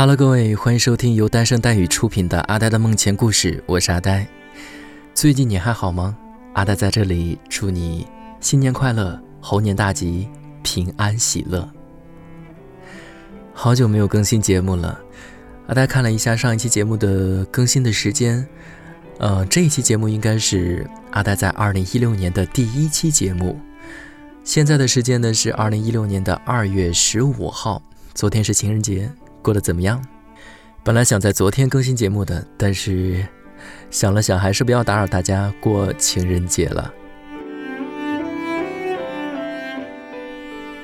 Hello，各位，欢迎收听由单声带语出品的《阿呆的梦前故事》，我是阿呆。最近你还好吗？阿呆在这里祝你新年快乐，猴年大吉，平安喜乐。好久没有更新节目了，阿呆看了一下上一期节目的更新的时间，呃，这一期节目应该是阿呆在二零一六年的第一期节目。现在的时间呢是二零一六年的二月十五号，昨天是情人节。过得怎么样？本来想在昨天更新节目的，但是想了想，还是不要打扰大家过情人节了。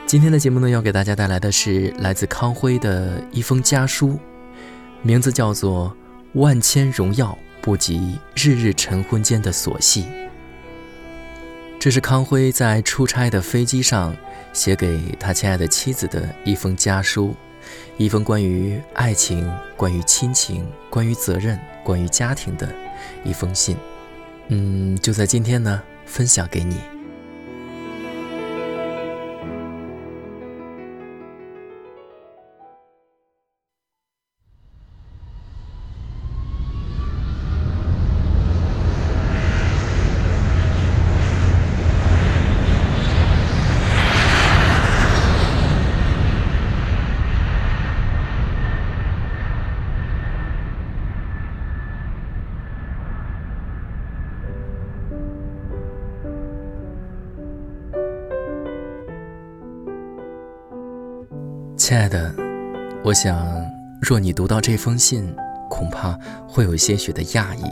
今天的节目呢，要给大家带来的是来自康辉的一封家书，名字叫做《万千荣耀不及日日晨昏间的琐细》。这是康辉在出差的飞机上写给他亲爱的妻子的一封家书。一封关于爱情、关于亲情、关于责任、关于家庭的一封信，嗯，就在今天呢，分享给你。亲爱的，我想，若你读到这封信，恐怕会有些许的讶异。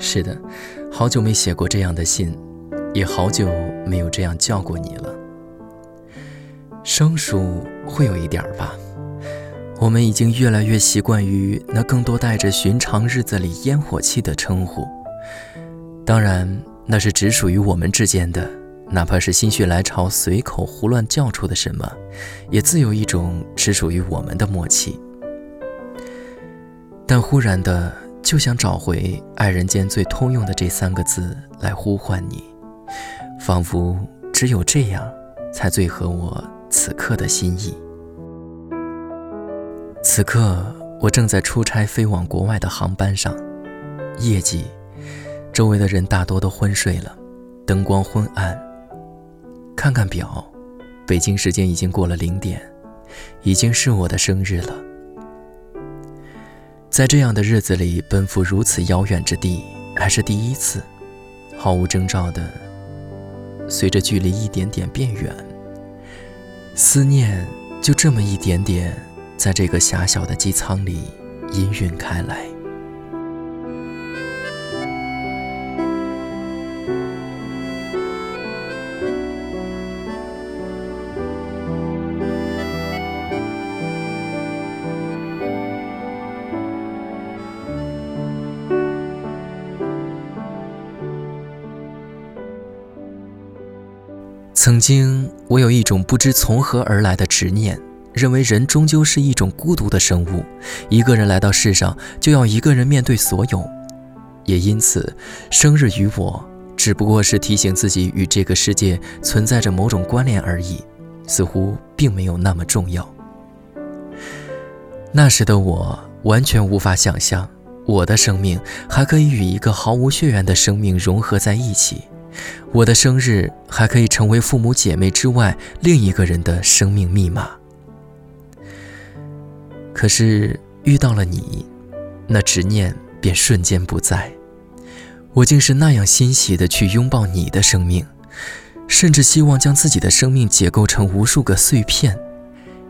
是的，好久没写过这样的信，也好久没有这样叫过你了。生疏会有一点吧，我们已经越来越习惯于那更多带着寻常日子里烟火气的称呼。当然，那是只属于我们之间的。哪怕是心血来潮随口胡乱叫出的什么，也自有一种只属于我们的默契。但忽然的，就想找回爱人间最通用的这三个字来呼唤你，仿佛只有这样，才最合我此刻的心意。此刻，我正在出差飞往国外的航班上，夜季，周围的人大多都昏睡了，灯光昏暗。看看表，北京时间已经过了零点，已经是我的生日了。在这样的日子里奔赴如此遥远之地，还是第一次，毫无征兆的，随着距离一点点变远，思念就这么一点点，在这个狭小的机舱里氤氲开来。曾经，我有一种不知从何而来的执念，认为人终究是一种孤独的生物，一个人来到世上，就要一个人面对所有。也因此，生日于我只不过是提醒自己与这个世界存在着某种关联而已，似乎并没有那么重要。那时的我完全无法想象，我的生命还可以与一个毫无血缘的生命融合在一起。我的生日还可以成为父母姐妹之外另一个人的生命密码。可是遇到了你，那执念便瞬间不在。我竟是那样欣喜地去拥抱你的生命，甚至希望将自己的生命解构成无数个碎片，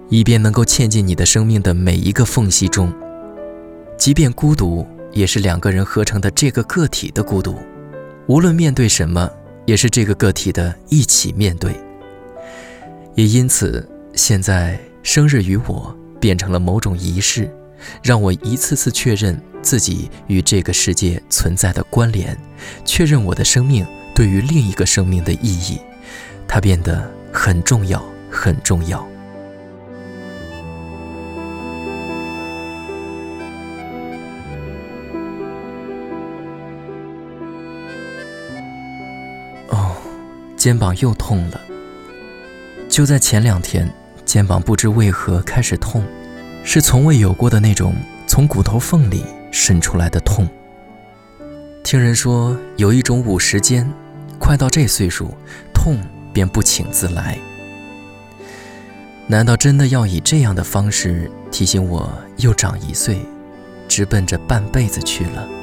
以便能够嵌进你的生命的每一个缝隙中。即便孤独，也是两个人合成的这个个体的孤独。无论面对什么，也是这个个体的一起面对。也因此，现在生日与我变成了某种仪式，让我一次次确认自己与这个世界存在的关联，确认我的生命对于另一个生命的意义，它变得很重要，很重要。肩膀又痛了。就在前两天，肩膀不知为何开始痛，是从未有过的那种从骨头缝里渗出来的痛。听人说有一种五十肩，快到这岁数，痛便不请自来。难道真的要以这样的方式提醒我又长一岁，直奔着半辈子去了？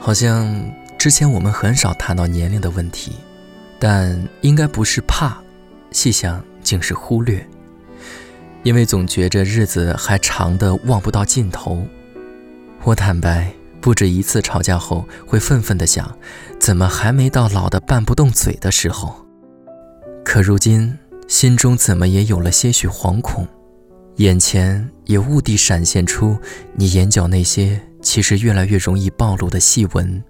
好像之前我们很少谈到年龄的问题，但应该不是怕，细想竟是忽略。因为总觉着日子还长的望不到尽头，我坦白，不止一次吵架后会愤愤地想，怎么还没到老的拌不动嘴的时候？可如今心中怎么也有了些许惶恐，眼前也兀地闪现出你眼角那些其实越来越容易暴露的细纹，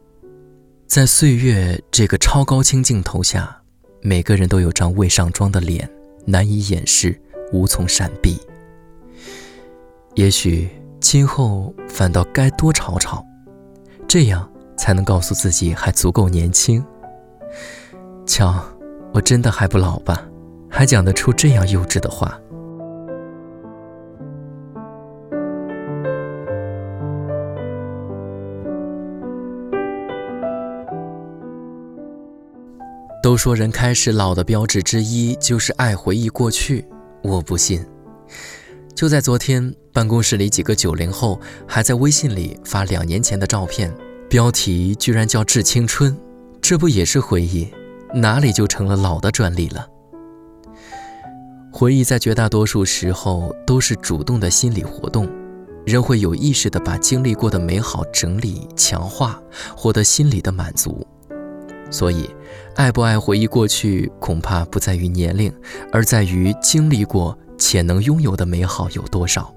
在岁月这个超高清镜头下，每个人都有张未上妆的脸，难以掩饰。无从闪避，也许今后反倒该多吵吵，这样才能告诉自己还足够年轻。瞧，我真的还不老吧？还讲得出这样幼稚的话？都说人开始老的标志之一就是爱回忆过去。我不信。就在昨天，办公室里几个九零后还在微信里发两年前的照片，标题居然叫“致青春”，这不也是回忆？哪里就成了老的专利了？回忆在绝大多数时候都是主动的心理活动，人会有意识的把经历过的美好整理、强化，获得心理的满足。所以，爱不爱回忆过去，恐怕不在于年龄，而在于经历过且能拥有的美好有多少。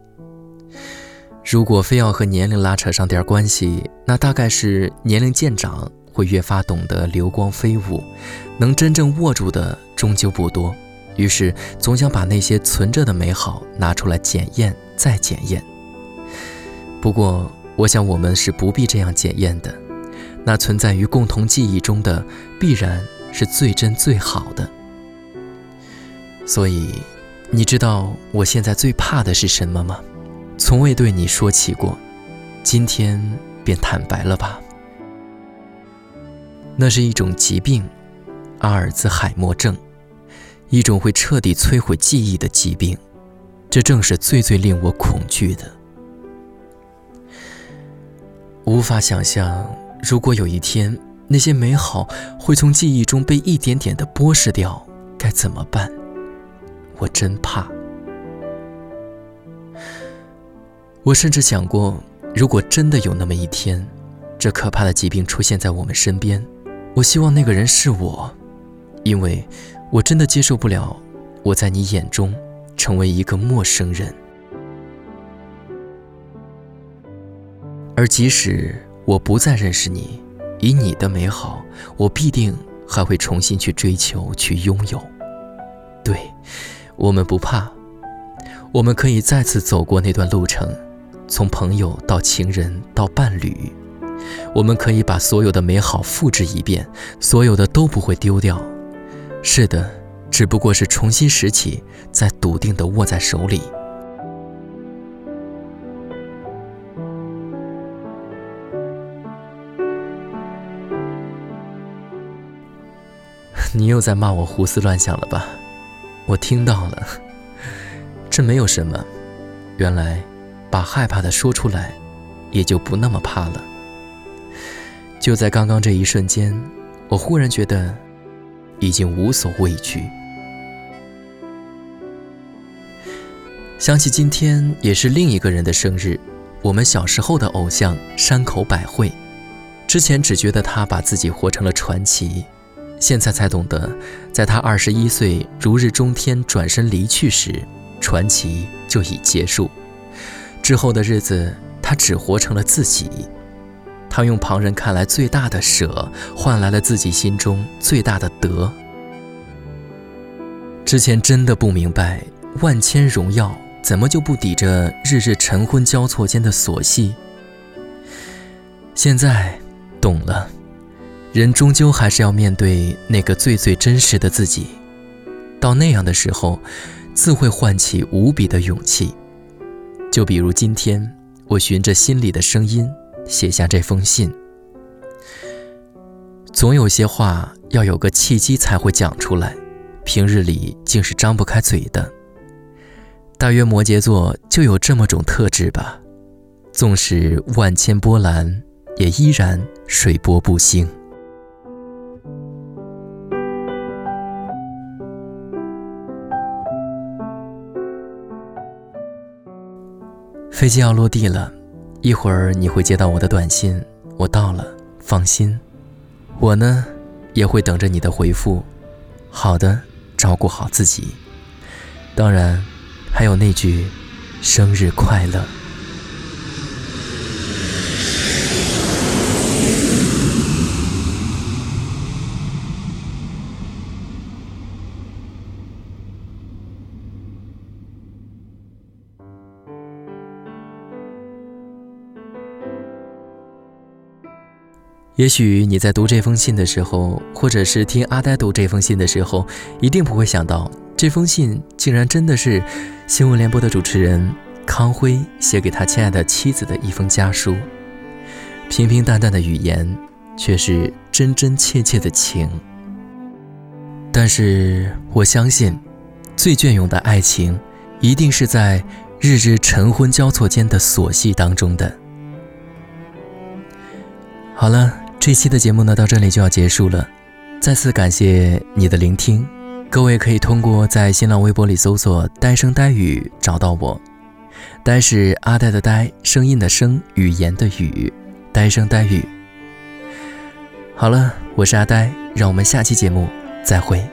如果非要和年龄拉扯上点关系，那大概是年龄渐长，会越发懂得流光飞舞，能真正握住的终究不多，于是总想把那些存着的美好拿出来检验再检验。不过，我想我们是不必这样检验的。那存在于共同记忆中的，必然是最真最好的。所以，你知道我现在最怕的是什么吗？从未对你说起过，今天便坦白了吧。那是一种疾病，阿尔兹海默症，一种会彻底摧毁记忆的疾病。这正是最最令我恐惧的，无法想象。如果有一天那些美好会从记忆中被一点点的剥蚀掉，该怎么办？我真怕。我甚至想过，如果真的有那么一天，这可怕的疾病出现在我们身边，我希望那个人是我，因为我真的接受不了我在你眼中成为一个陌生人，而即使。我不再认识你，以你的美好，我必定还会重新去追求，去拥有。对，我们不怕，我们可以再次走过那段路程，从朋友到情人到伴侣，我们可以把所有的美好复制一遍，所有的都不会丢掉。是的，只不过是重新拾起，再笃定地握在手里。你又在骂我胡思乱想了吧？我听到了，这没有什么。原来，把害怕的说出来，也就不那么怕了。就在刚刚这一瞬间，我忽然觉得，已经无所畏惧。想起今天也是另一个人的生日，我们小时候的偶像山口百惠。之前只觉得他把自己活成了传奇。现在才懂得，在他二十一岁如日中天转身离去时，传奇就已结束。之后的日子，他只活成了自己。他用旁人看来最大的舍，换来了自己心中最大的得。之前真的不明白，万千荣耀怎么就不抵着日日晨昏交错间的琐细。现在懂了。人终究还是要面对那个最最真实的自己，到那样的时候，自会唤起无比的勇气。就比如今天，我循着心里的声音写下这封信。总有些话要有个契机才会讲出来，平日里竟是张不开嘴的。大约摩羯座就有这么种特质吧，纵使万千波澜，也依然水波不兴。飞机要落地了，一会儿你会接到我的短信，我到了，放心。我呢，也会等着你的回复。好的，照顾好自己。当然，还有那句“生日快乐”。也许你在读这封信的时候，或者是听阿呆读这封信的时候，一定不会想到，这封信竟然真的是新闻联播的主持人康辉写给他亲爱的妻子的一封家书。平平淡淡的语言，却是真真切切的情。但是我相信，最隽永的爱情，一定是在日日晨昏交错间的琐细当中的。好了。这期的节目呢，到这里就要结束了。再次感谢你的聆听，各位可以通过在新浪微博里搜索“呆声呆语”找到我。呆是阿呆的呆，声音的声，语言的语，呆声呆语。好了，我是阿呆，让我们下期节目再会。